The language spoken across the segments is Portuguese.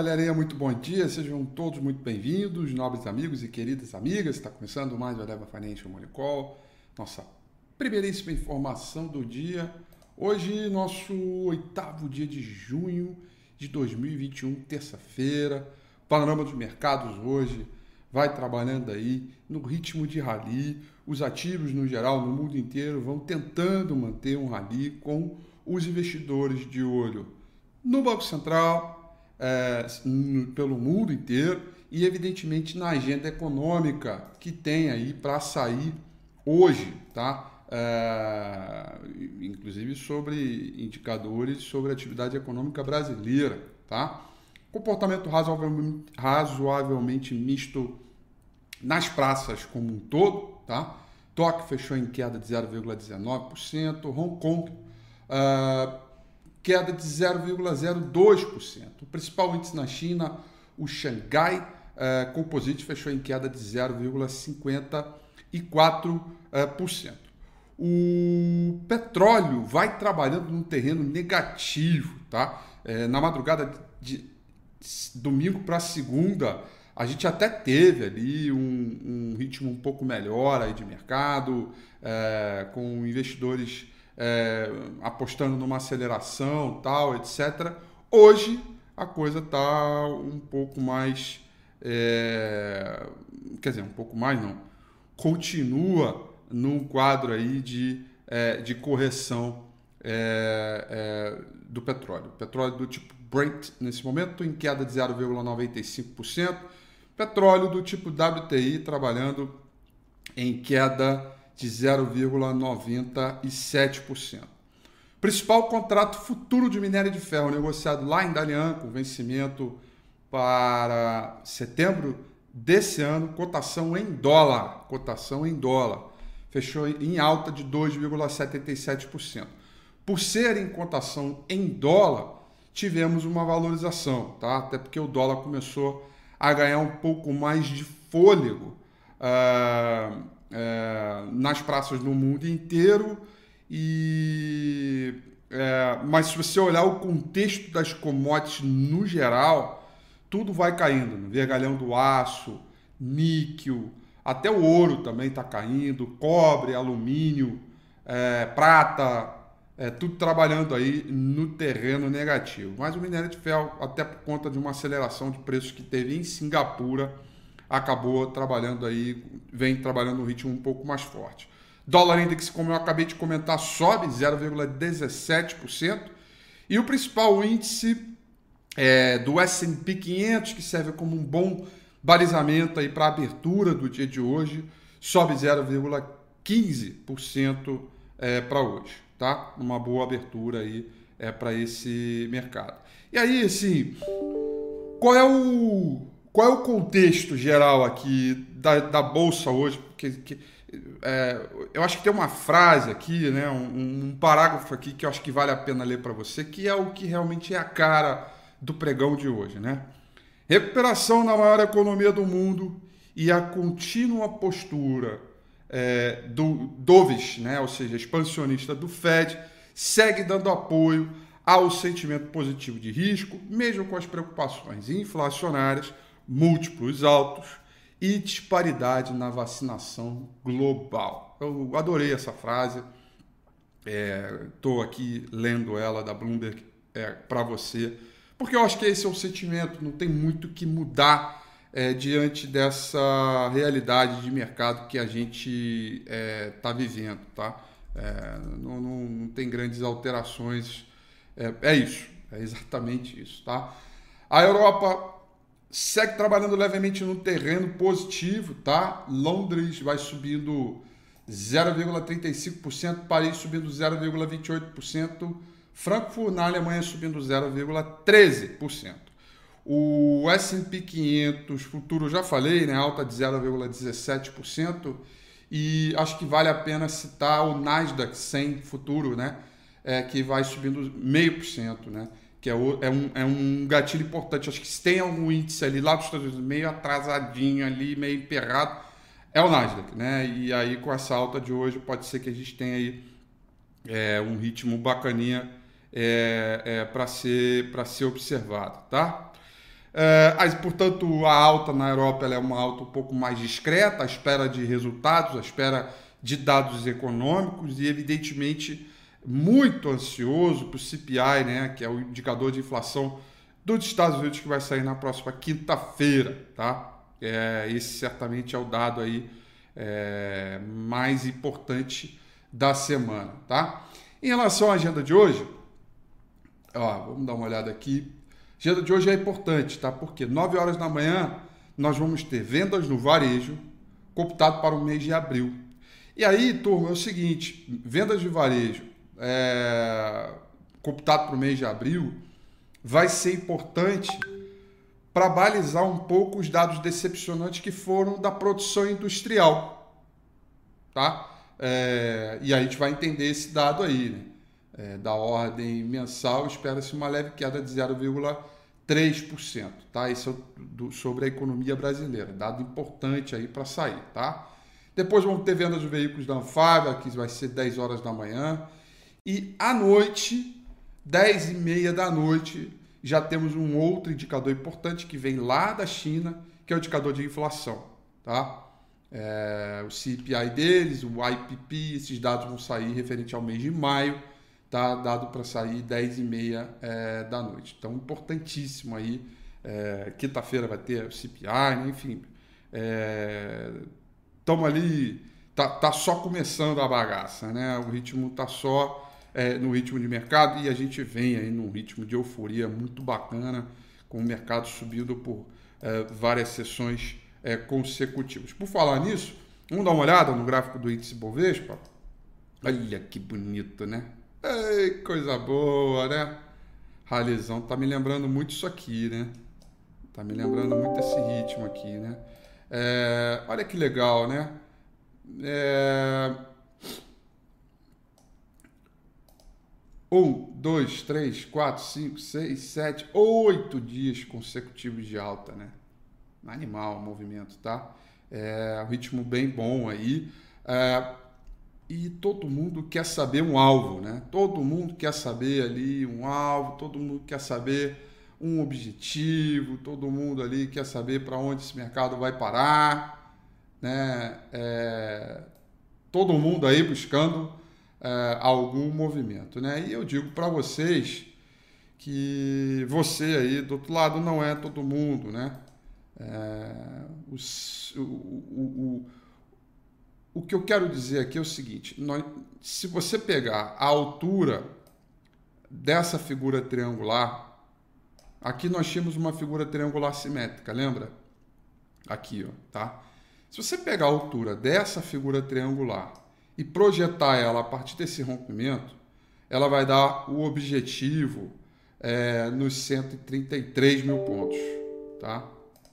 Galerinha, muito bom dia, sejam todos muito bem-vindos, nobres amigos e queridas amigas. Está começando mais o Eleva Financial Money Call, nossa primeiríssima informação do dia. Hoje, nosso oitavo dia de junho de 2021, terça-feira. Panorama dos mercados hoje vai trabalhando aí no ritmo de rally. Os ativos, no geral, no mundo inteiro, vão tentando manter um rally com os investidores de olho no Banco Central é, pelo mundo inteiro e, evidentemente, na agenda econômica que tem aí para sair hoje, tá? É, inclusive sobre indicadores sobre a atividade econômica brasileira, tá? Comportamento razoavelmente, razoavelmente misto nas praças como um todo, tá? Tóquio fechou em queda de 0,19%, Hong Kong uh, queda de 0,02%. O principal índice na China, o Xangai uh, Composite, fechou em queda de 0,54%. O petróleo vai trabalhando num terreno negativo, tá? É, na madrugada de domingo para segunda, a gente até teve ali um, um, ritmo um pouco melhor aí de mercado, é, com investidores é, apostando numa aceleração, tal, etc. Hoje a coisa está um pouco mais, é, quer dizer, um pouco mais não, continua num quadro aí de, é, de correção é, é, do petróleo. Petróleo do tipo Brent nesse momento em queda de 0,95%, petróleo do tipo WTI trabalhando em queda de 0,97%. Principal contrato futuro de minério de ferro negociado lá em Dalian, com vencimento para setembro desse ano, cotação em dólar, cotação em dólar, fechou em alta de 2,77%. Por ser em cotação em dólar, tivemos uma valorização, tá? Até porque o dólar começou a ganhar um pouco mais de fôlego. Uh, é, nas praças no mundo inteiro. E, é, mas se você olhar o contexto das commodities no geral, tudo vai caindo. Né? Vergalhão do aço, níquel, até o ouro também está caindo, cobre, alumínio, é, prata, é, tudo trabalhando aí no terreno negativo. Mas o minério de ferro, até por conta de uma aceleração de preços que teve em Singapura, acabou trabalhando aí, vem trabalhando no ritmo um pouco mais forte. Dólar index, como eu acabei de comentar, sobe 0,17%. E o principal índice é, do S&P 500, que serve como um bom balizamento aí para a abertura do dia de hoje, sobe 0,15% é, para hoje, tá? Uma boa abertura aí é, para esse mercado. E aí, assim, qual é o qual é o contexto geral aqui da, da Bolsa hoje? Porque, que, é, eu acho que tem uma frase aqui, né, um, um, parágrafo aqui que eu acho que vale a pena ler para você, que é o que realmente é a cara do pregão de hoje. Né? Recuperação na maior economia do mundo e a contínua postura é, do dovish, né, ou seja, expansionista do Fed, segue dando apoio ao sentimento positivo de risco, mesmo com as preocupações inflacionárias múltiplos altos e disparidade na vacinação global. Eu adorei essa frase, estou é, aqui lendo ela da Bloomberg é, para você, porque eu acho que esse é o sentimento, não tem muito que mudar é, diante dessa realidade de mercado que a gente está é, vivendo, tá? É, não, não, não, tem grandes alterações, é, é isso, é exatamente isso, tá? A Europa segue trabalhando levemente no terreno positivo, tá? Londres vai subindo 0,35%, Paris subindo 0,28%, Frankfurt na Alemanha subindo 0,13%. O S&P 500 futuro já falei, né, alta de 0,17% e acho que vale a pena citar o Nasdaq 100 futuro, né, é, que vai subindo meio por cento, né que é, o, é, um, é um gatilho importante. Acho que se tem algum índice ali lá dos Estados Unidos meio atrasadinho ali, meio emperrado, é o Nasdaq, né? E aí com essa alta de hoje pode ser que a gente tenha aí é, um ritmo bacaninha é, é, para ser, ser observado, tá? É, aí, portanto, a alta na Europa é uma alta um pouco mais discreta, à espera de resultados, à espera de dados econômicos e, evidentemente, muito ansioso para o CPI, né, que é o indicador de inflação dos Estados Unidos que vai sair na próxima quinta-feira, tá? É, esse certamente é o dado aí é, mais importante da semana, tá? Em relação à agenda de hoje, ó, vamos dar uma olhada aqui. A agenda de hoje é importante, tá? Porque 9 horas da manhã nós vamos ter vendas no varejo computado para o mês de abril. E aí, turma, é o seguinte: vendas de varejo é, computado para o mês de abril vai ser importante para balizar um pouco os dados decepcionantes que foram da produção industrial, tá? É, e a gente vai entender esse dado aí, né? É, da ordem mensal, espera-se uma leve queda de 0,3%, tá? Isso é do, sobre a economia brasileira, dado importante aí para sair, tá? Depois vamos ter vendas de veículos da Anfávia, que vai ser 10 horas da manhã. E à noite, 10 e meia da noite, já temos um outro indicador importante que vem lá da China, que é o indicador de inflação. Tá? É, o CPI deles, o IPP, esses dados vão sair referente ao mês de maio, tá? dado para sair 10 e meia é, da noite. Então, importantíssimo aí. É, Quinta-feira vai ter o CPI, né? enfim. Estamos é, ali, tá, tá só começando a bagaça, né? O ritmo tá só é, no ritmo de mercado e a gente vem aí num ritmo de euforia muito bacana, com o mercado subindo por é, várias sessões é, consecutivas. Por falar nisso, vamos dar uma olhada no gráfico do índice Bovespa? Olha que bonito, né? Ei, coisa boa, né? Ralizão tá me lembrando muito isso aqui, né? Tá me lembrando muito esse ritmo aqui, né? É, olha que legal, né? É, Um, dois, três, quatro, cinco, seis, sete, oito dias consecutivos de alta, né? Animal o movimento, tá? É um ritmo bem bom aí. É, e todo mundo quer saber um alvo, né? Todo mundo quer saber ali um alvo, todo mundo quer saber um objetivo, todo mundo ali quer saber para onde esse mercado vai parar, né? É, todo mundo aí buscando é, algum movimento. Né? E eu digo para vocês que você aí do outro lado não é todo mundo. Né? É, o, o, o, o que eu quero dizer aqui é o seguinte: nós, se você pegar a altura dessa figura triangular, aqui nós tínhamos uma figura triangular simétrica, lembra? Aqui, ó, tá? Se você pegar a altura dessa figura triangular e projetar ela a partir desse rompimento, ela vai dar o objetivo é, nos 133 mil pontos, tá?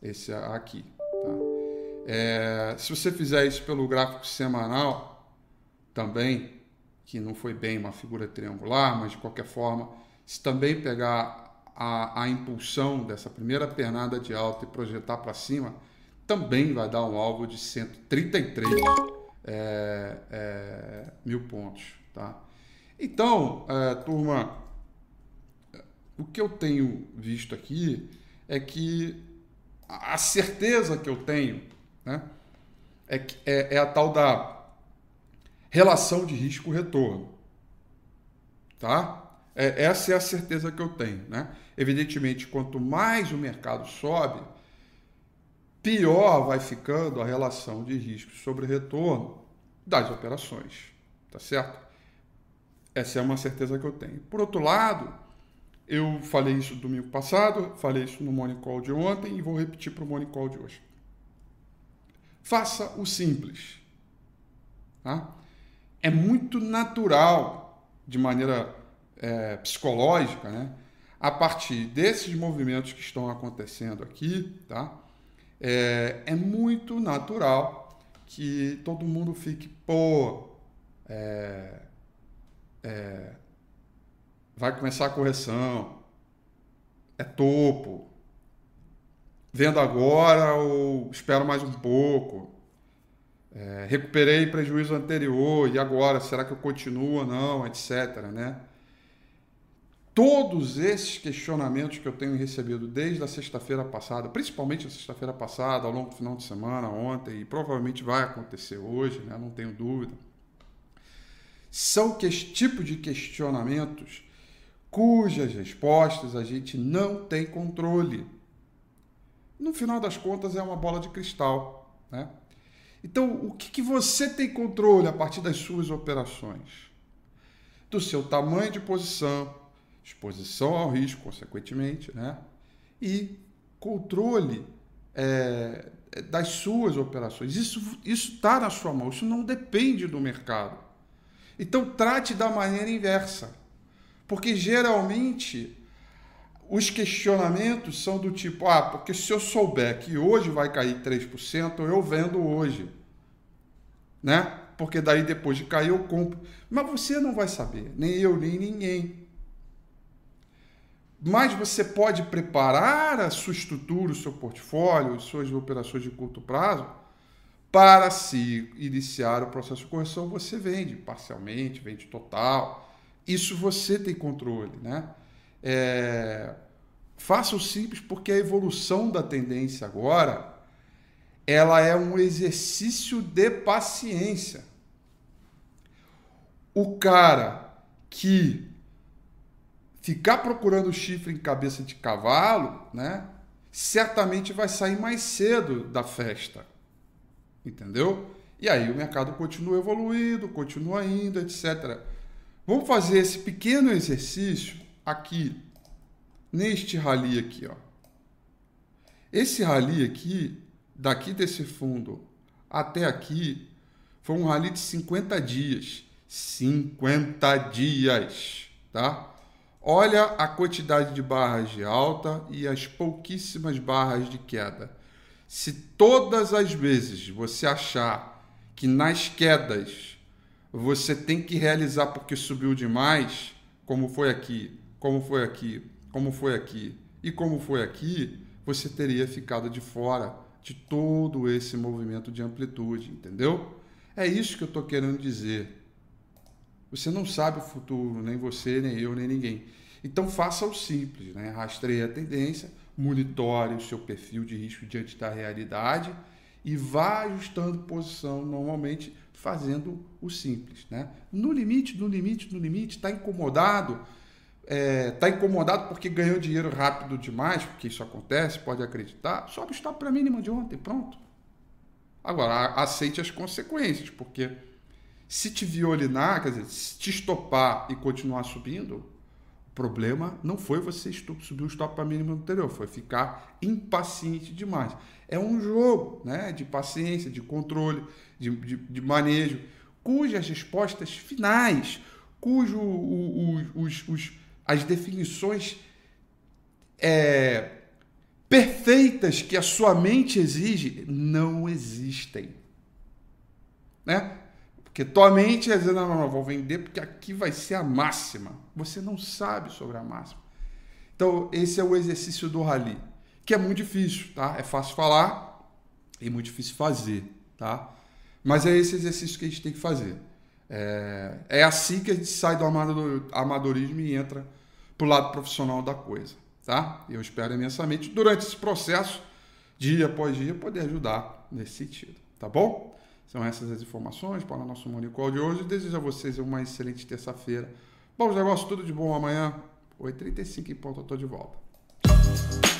Esse aqui, tá? É, se você fizer isso pelo gráfico semanal, também, que não foi bem uma figura triangular, mas de qualquer forma, se também pegar a, a impulsão dessa primeira pernada de alta e projetar para cima, também vai dar um alvo de 133 é, é, mil pontos. Tá? Então, é, turma, o que eu tenho visto aqui é que a certeza que eu tenho né, é, é, é a tal da relação de risco-retorno. Tá? É, essa é a certeza que eu tenho. Né? Evidentemente, quanto mais o mercado sobe, pior vai ficando a relação de risco sobre retorno das operações, tá certo? Essa é uma certeza que eu tenho. Por outro lado, eu falei isso domingo passado, falei isso no Morning Call de ontem e vou repetir para o Morning Call de hoje. Faça o simples. Tá? É muito natural, de maneira é, psicológica, né? a partir desses movimentos que estão acontecendo aqui, tá? É, é muito natural que todo mundo fique, pô, é, é, vai começar a correção, é topo, vendo agora ou espero mais um pouco, é, recuperei prejuízo anterior e agora, será que eu continuo ou não, etc. Né? Todos esses questionamentos que eu tenho recebido desde a sexta-feira passada, principalmente a sexta-feira passada, ao longo do final de semana, ontem, e provavelmente vai acontecer hoje, né? não tenho dúvida, são que tipo de questionamentos cujas respostas a gente não tem controle. No final das contas, é uma bola de cristal. Né? Então, o que, que você tem controle a partir das suas operações? Do seu tamanho de posição, exposição ao risco, consequentemente, né? e controle é, das suas operações. Isso está na sua mão, isso não depende do mercado. Então, trate da maneira inversa. Porque geralmente os questionamentos são do tipo: ah, porque se eu souber que hoje vai cair 3%, eu vendo hoje. Né? Porque daí depois de cair eu compro. Mas você não vai saber, nem eu, nem ninguém. Mas você pode preparar a sua estrutura, o seu portfólio, as suas operações de curto prazo para se iniciar o processo de correção, você vende parcialmente, vende total. Isso você tem controle, né? É... Faça o simples porque a evolução da tendência agora ela é um exercício de paciência. O cara que ficar procurando chifre em cabeça de cavalo, né? Certamente vai sair mais cedo da festa. Entendeu? E aí o mercado continua evoluindo, continua indo, etc. Vamos fazer esse pequeno exercício aqui, neste rally aqui, ó. Esse rally aqui, daqui desse fundo até aqui, foi um rally de 50 dias. 50 dias, tá? Olha a quantidade de barras de alta e as pouquíssimas barras de queda. Se todas as vezes você achar que nas quedas você tem que realizar porque subiu demais, como foi aqui, como foi aqui, como foi aqui e como foi aqui, você teria ficado de fora de todo esse movimento de amplitude, entendeu? É isso que eu estou querendo dizer. Você não sabe o futuro, nem você, nem eu, nem ninguém. Então faça o simples, né? Rastreie a tendência, monitore o seu perfil de risco diante da realidade e vá ajustando posição, normalmente fazendo o simples. Né? No limite, no limite, no limite, está incomodado, está é, tá incomodado porque ganhou dinheiro rápido demais, porque isso acontece, pode acreditar, sobe o stop para a mínima de ontem, pronto. Agora, aceite as consequências, porque se te violinar, quer dizer, se te estopar e continuar subindo, o problema não foi você subir o stop para mínimo anterior, foi ficar impaciente demais. É um jogo né, de paciência, de controle, de, de, de manejo, cujas respostas finais, cujo os, os, as definições é, perfeitas que a sua mente exige não existem. Né? Porque tua mente é dizer, não, não, vou vender porque aqui vai ser a máxima. Você não sabe sobre a máxima. Então, esse é o exercício do rally, que é muito difícil, tá? É fácil falar e muito difícil fazer, tá? Mas é esse exercício que a gente tem que fazer. É, é assim que a gente sai do amadorismo e entra para o lado profissional da coisa, tá? Eu espero imensamente, durante esse processo, dia após dia, poder ajudar nesse sentido, tá bom? São essas as informações para o nosso Morning Call de hoje. Desejo a vocês uma excelente terça-feira. Bons negócios, tudo de bom amanhã. 8h35 em ponto, eu de volta.